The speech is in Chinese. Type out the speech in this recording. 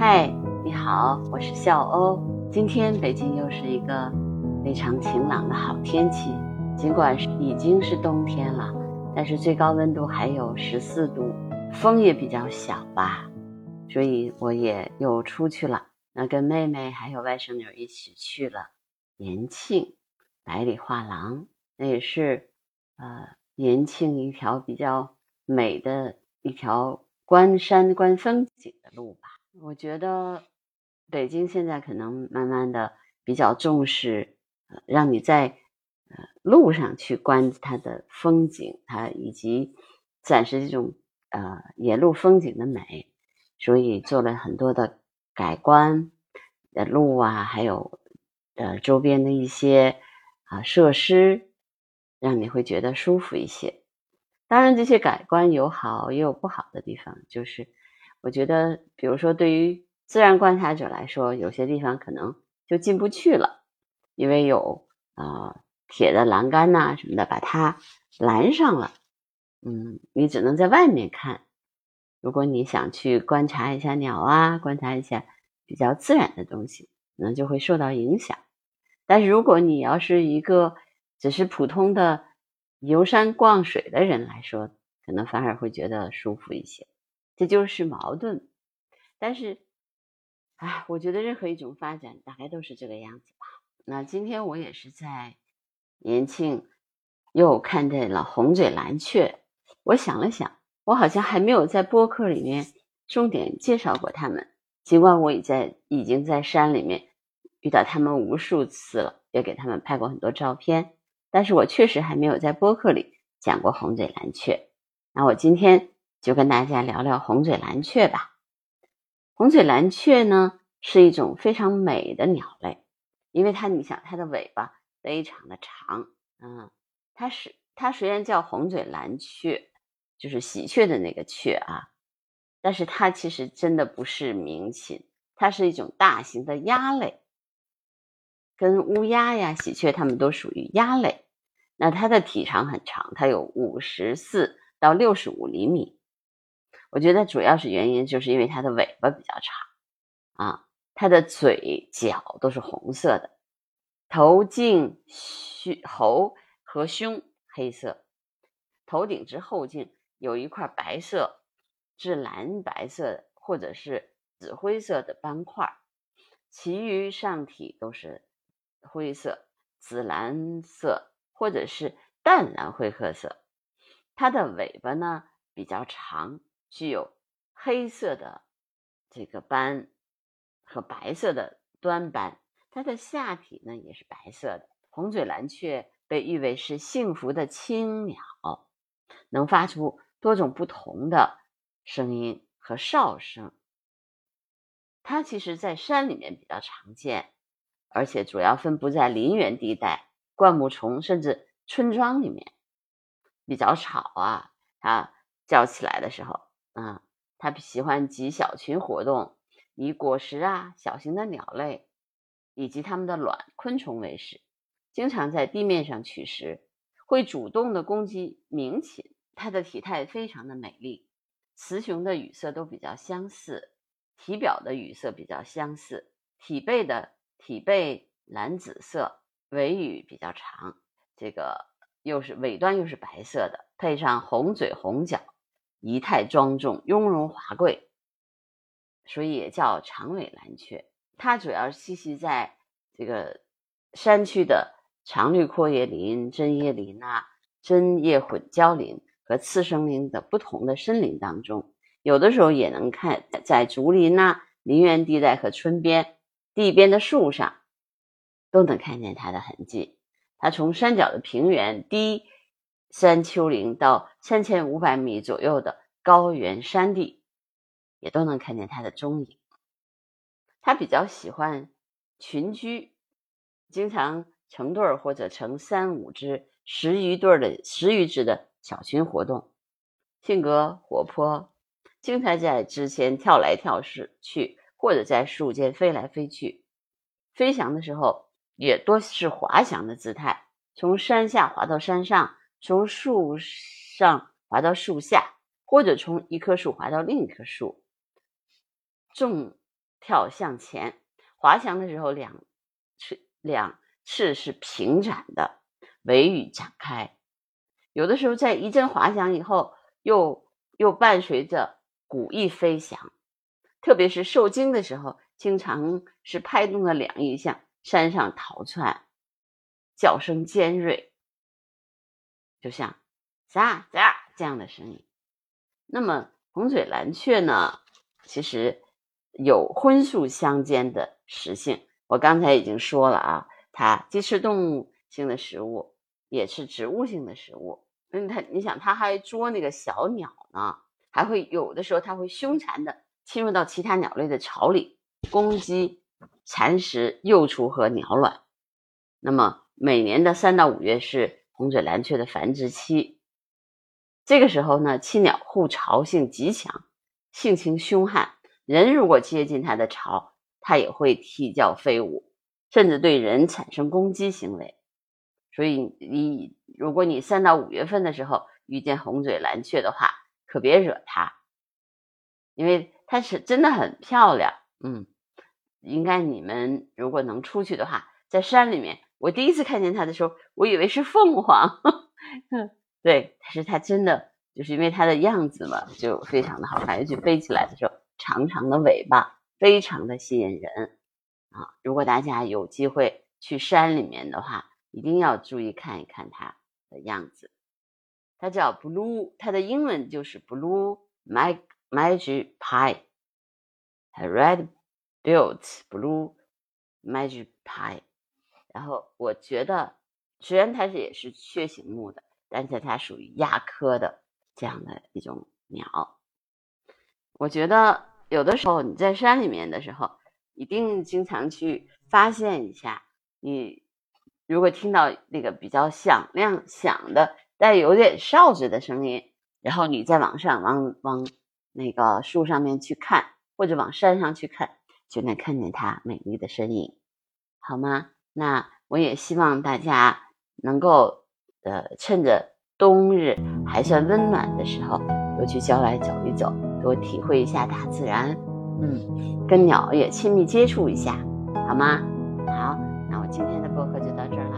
嗨，你好，我是笑欧。今天北京又是一个非常晴朗的好天气，尽管是已经是冬天了，但是最高温度还有十四度，风也比较小吧，所以我也又出去了。那跟妹妹还有外甥女一起去了延庆百里画廊，那也是呃延庆一条比较美的一条观山观风景的路吧。我觉得北京现在可能慢慢的比较重视，呃，让你在呃路上去观它的风景，它以及展示这种呃沿路风景的美，所以做了很多的改观的路啊，还有呃周边的一些啊设施，让你会觉得舒服一些。当然，这些改观有好也有不好的地方，就是。我觉得，比如说，对于自然观察者来说，有些地方可能就进不去了，因为有啊铁的栏杆呐什么的把它拦上了。嗯，你只能在外面看。如果你想去观察一下鸟啊，观察一下比较自然的东西，可能就会受到影响。但是如果你要是一个只是普通的游山逛水的人来说，可能反而会觉得舒服一些。这就是矛盾，但是，哎，我觉得任何一种发展大概都是这个样子吧。那今天我也是在延庆又看见了红嘴蓝雀，我想了想，我好像还没有在播客里面重点介绍过它们。尽管我已在已经在山里面遇到它们无数次了，也给他们拍过很多照片，但是我确实还没有在播客里讲过红嘴蓝雀。那我今天。就跟大家聊聊红嘴蓝雀吧。红嘴蓝雀呢是一种非常美的鸟类，因为它，你想它的尾巴非常的长，嗯，它是它虽然叫红嘴蓝雀，就是喜鹊的那个雀啊，但是它其实真的不是鸣禽，它是一种大型的鸭类，跟乌鸦呀、喜鹊它们都属于鸭类。那它的体长很长，它有五十四到六十五厘米。我觉得主要是原因就是因为它的尾巴比较长，啊，它的嘴角都是红色的，头颈、胸、喉和胸黑色，头顶至后颈有一块白色至蓝白色或者是紫灰色的斑块，其余上体都是灰色、紫蓝色或者是淡蓝灰褐色。它的尾巴呢比较长。具有黑色的这个斑和白色的端斑，它的下体呢也是白色的。红嘴蓝雀被誉为是幸福的青鸟，能发出多种不同的声音和哨声。它其实在山里面比较常见，而且主要分布在林园地带、灌木丛甚至村庄里面，比较吵啊。它叫起来的时候。啊，它喜欢集小群活动，以果实啊、小型的鸟类以及它们的卵昆虫为食，经常在地面上取食，会主动的攻击鸣禽。它的体态非常的美丽，雌雄的羽色都比较相似，体表的羽色比较相似，体背的体背蓝紫色，尾羽比较长，这个又是尾端又是白色的，配上红嘴红脚。仪态庄重、雍容华贵，所以也叫长尾蓝雀。它主要栖息在这个山区的常绿阔叶林、针叶林啊、针叶混交林和次生林的不同的森林当中。有的时候也能看在竹林呐、林园地带和村边地边的树上，都能看见它的痕迹。它从山脚的平原低。山丘陵到三千五百米左右的高原山地，也都能看见它的踪影。它比较喜欢群居，经常成对儿或者成三五只、十余对儿的十余只的小群活动。性格活泼，经常在枝前跳来跳去，或者在树间飞来飞去。飞翔的时候也多是滑翔的姿态，从山下滑到山上。从树上滑到树下，或者从一棵树滑到另一棵树。纵跳向前，滑翔的时候两翅两翅是平展的，尾羽展开。有的时候在一阵滑翔以后，又又伴随着鼓翼飞翔，特别是受惊的时候，经常是拍动了两翼向山上逃窜，叫声尖锐，就像喳喳这样的声音。那么红嘴蓝雀呢，其实有荤素相间的食性。我刚才已经说了啊，它既吃动物性的食物。也是植物性的食物，嗯，它你想，它还捉那个小鸟呢，还会有的时候它会凶残的侵入到其他鸟类的巢里，攻击、蚕食幼雏和鸟卵。那么每年的三到五月是红嘴蓝雀的繁殖期，这个时候呢，栖鸟护巢性极强，性情凶悍，人如果接近它的巢，它也会啼叫飞舞，甚至对人产生攻击行为。所以你，如果你三到五月份的时候遇见红嘴蓝雀的话，可别惹它，因为它是真的很漂亮。嗯，应该你们如果能出去的话，在山里面，我第一次看见它的时候，我以为是凤凰。对，但是它真的就是因为它的样子嘛，就非常的好看，尤其飞起来的时候，长长的尾巴非常的吸引人啊。如果大家有机会去山里面的话，一定要注意看一看它的样子，它叫 blue，它的英文就是 blue mag magpie，red built blue magic pie。然后我觉得，虽然它是也是雀形目的，但是它属于鸦科的这样的一种鸟。我觉得有的时候你在山里面的时候，一定经常去发现一下你。如果听到那个比较响亮、响的、带有点哨子的声音，然后你再往上、往往那个树上面去看，或者往山上去看，就能看见它美丽的身影，好吗？那我也希望大家能够，呃，趁着冬日还算温暖的时候，多去郊外走一走，多体会一下大自然，嗯，跟鸟也亲密接触一下，好吗？好，那我今天的播客就到这。